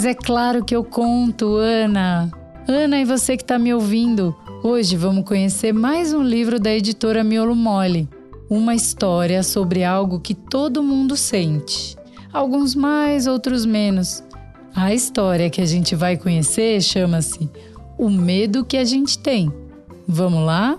Mas é claro que eu conto, Ana. Ana e você que está me ouvindo, hoje vamos conhecer mais um livro da editora Miolo Mole. Uma história sobre algo que todo mundo sente. Alguns mais, outros menos. A história que a gente vai conhecer chama-se O Medo que a gente tem. Vamos lá?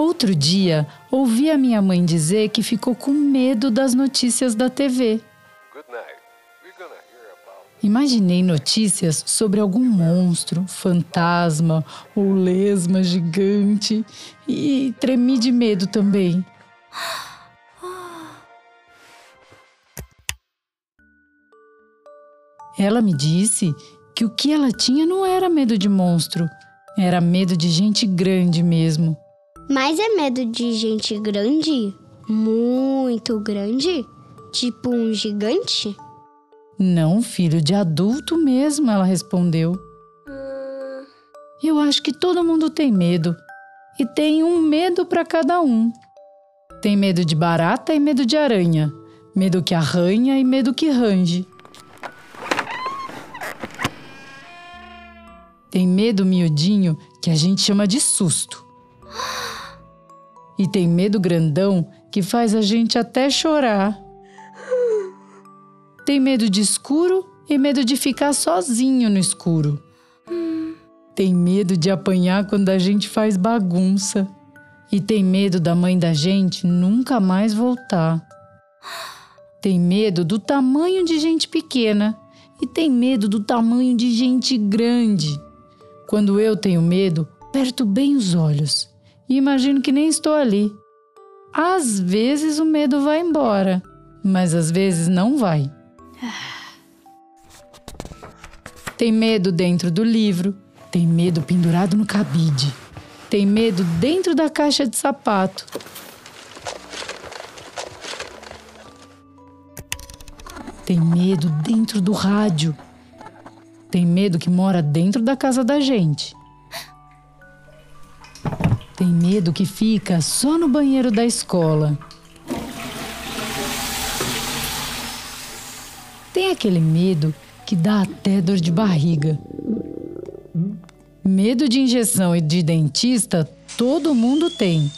Outro dia, ouvi a minha mãe dizer que ficou com medo das notícias da TV. Imaginei notícias sobre algum monstro, fantasma ou lesma gigante e tremi de medo também. Ela me disse que o que ela tinha não era medo de monstro, era medo de gente grande mesmo. Mas é medo de gente grande? Muito grande? Tipo um gigante? Não, filho, de adulto mesmo, ela respondeu. Eu acho que todo mundo tem medo. E tem um medo para cada um. Tem medo de barata e medo de aranha. Medo que arranha e medo que range. Tem medo miudinho que a gente chama de susto. E tem medo grandão que faz a gente até chorar. Tem medo de escuro e medo de ficar sozinho no escuro. Tem medo de apanhar quando a gente faz bagunça. E tem medo da mãe da gente nunca mais voltar. Tem medo do tamanho de gente pequena e tem medo do tamanho de gente grande. Quando eu tenho medo, aperto bem os olhos e imagino que nem estou ali. Às vezes o medo vai embora, mas às vezes não vai. Tem medo dentro do livro, tem medo pendurado no cabide, tem medo dentro da caixa de sapato. Tem medo dentro do rádio. Tem medo que mora dentro da casa da gente. Tem medo que fica só no banheiro da escola. Tem aquele medo que dá até dor de barriga. Medo de injeção e de dentista todo mundo tem.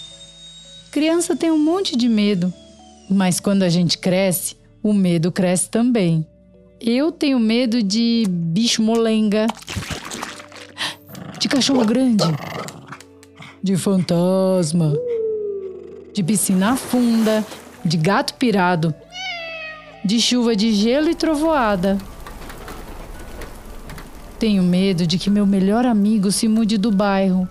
Criança tem um monte de medo, mas quando a gente cresce, o medo cresce também. Eu tenho medo de bicho molenga, de cachorro grande, de fantasma, de piscina funda, de gato pirado, de chuva de gelo e trovoada. Tenho medo de que meu melhor amigo se mude do bairro,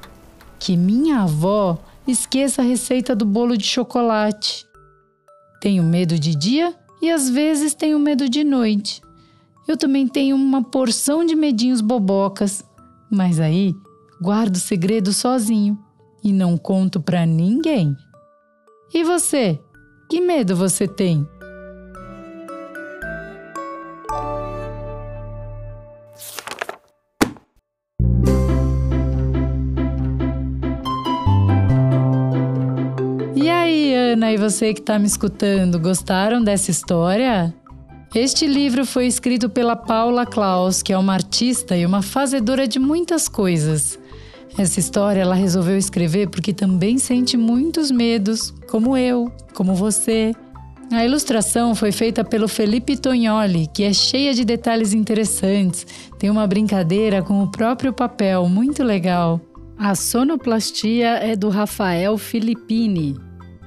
que minha avó esqueça a receita do bolo de chocolate. Tenho medo de dia e às vezes tenho medo de noite. Eu também tenho uma porção de medinhos bobocas, mas aí guardo o segredo sozinho e não conto para ninguém. E você? Que medo você tem? E aí, Ana, e você que está me escutando, gostaram dessa história? Este livro foi escrito pela Paula Klaus, que é uma artista e uma fazedora de muitas coisas. Essa história ela resolveu escrever porque também sente muitos medos, como eu, como você. A ilustração foi feita pelo Felipe Tognoli, que é cheia de detalhes interessantes, tem uma brincadeira com o próprio papel, muito legal. A sonoplastia é do Rafael Filippini.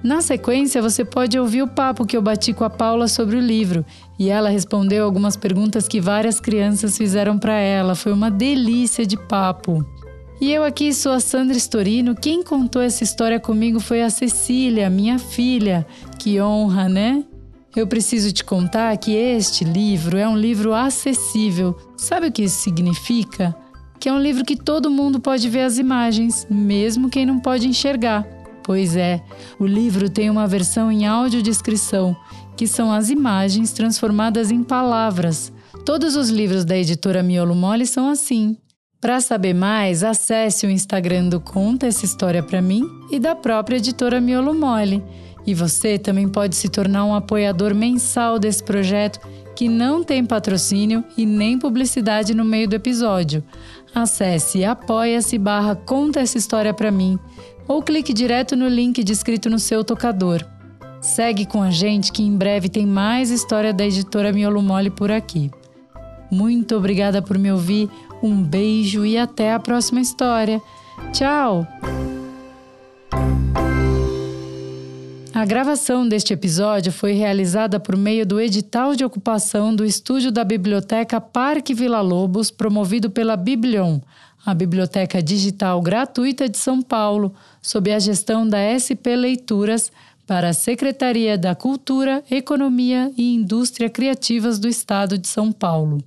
Na sequência, você pode ouvir o papo que eu bati com a Paula sobre o livro, e ela respondeu algumas perguntas que várias crianças fizeram para ela. Foi uma delícia de papo. E eu aqui sou a Sandra Storino. Quem contou essa história comigo foi a Cecília, minha filha. Que honra, né? Eu preciso te contar que este livro é um livro acessível. Sabe o que isso significa? Que é um livro que todo mundo pode ver as imagens, mesmo quem não pode enxergar. Pois é, o livro tem uma versão em audiodescrição, que são as imagens transformadas em palavras. Todos os livros da editora Miolo Mole são assim. Para saber mais, acesse o Instagram do Conta essa história para mim e da própria editora Miolo Mole. E você também pode se tornar um apoiador mensal desse projeto que não tem patrocínio e nem publicidade no meio do episódio. Acesse apoia-se barra Conta essa história para mim ou clique direto no link descrito no seu tocador. Segue com a gente que em breve tem mais história da editora Miolo Mole por aqui. Muito obrigada por me ouvir, um beijo e até a próxima história. Tchau! A gravação deste episódio foi realizada por meio do edital de ocupação do estúdio da Biblioteca Parque Vila Lobos, promovido pela Biblion, a biblioteca digital gratuita de São Paulo, sob a gestão da SP Leituras, para a Secretaria da Cultura, Economia e Indústria Criativas do Estado de São Paulo.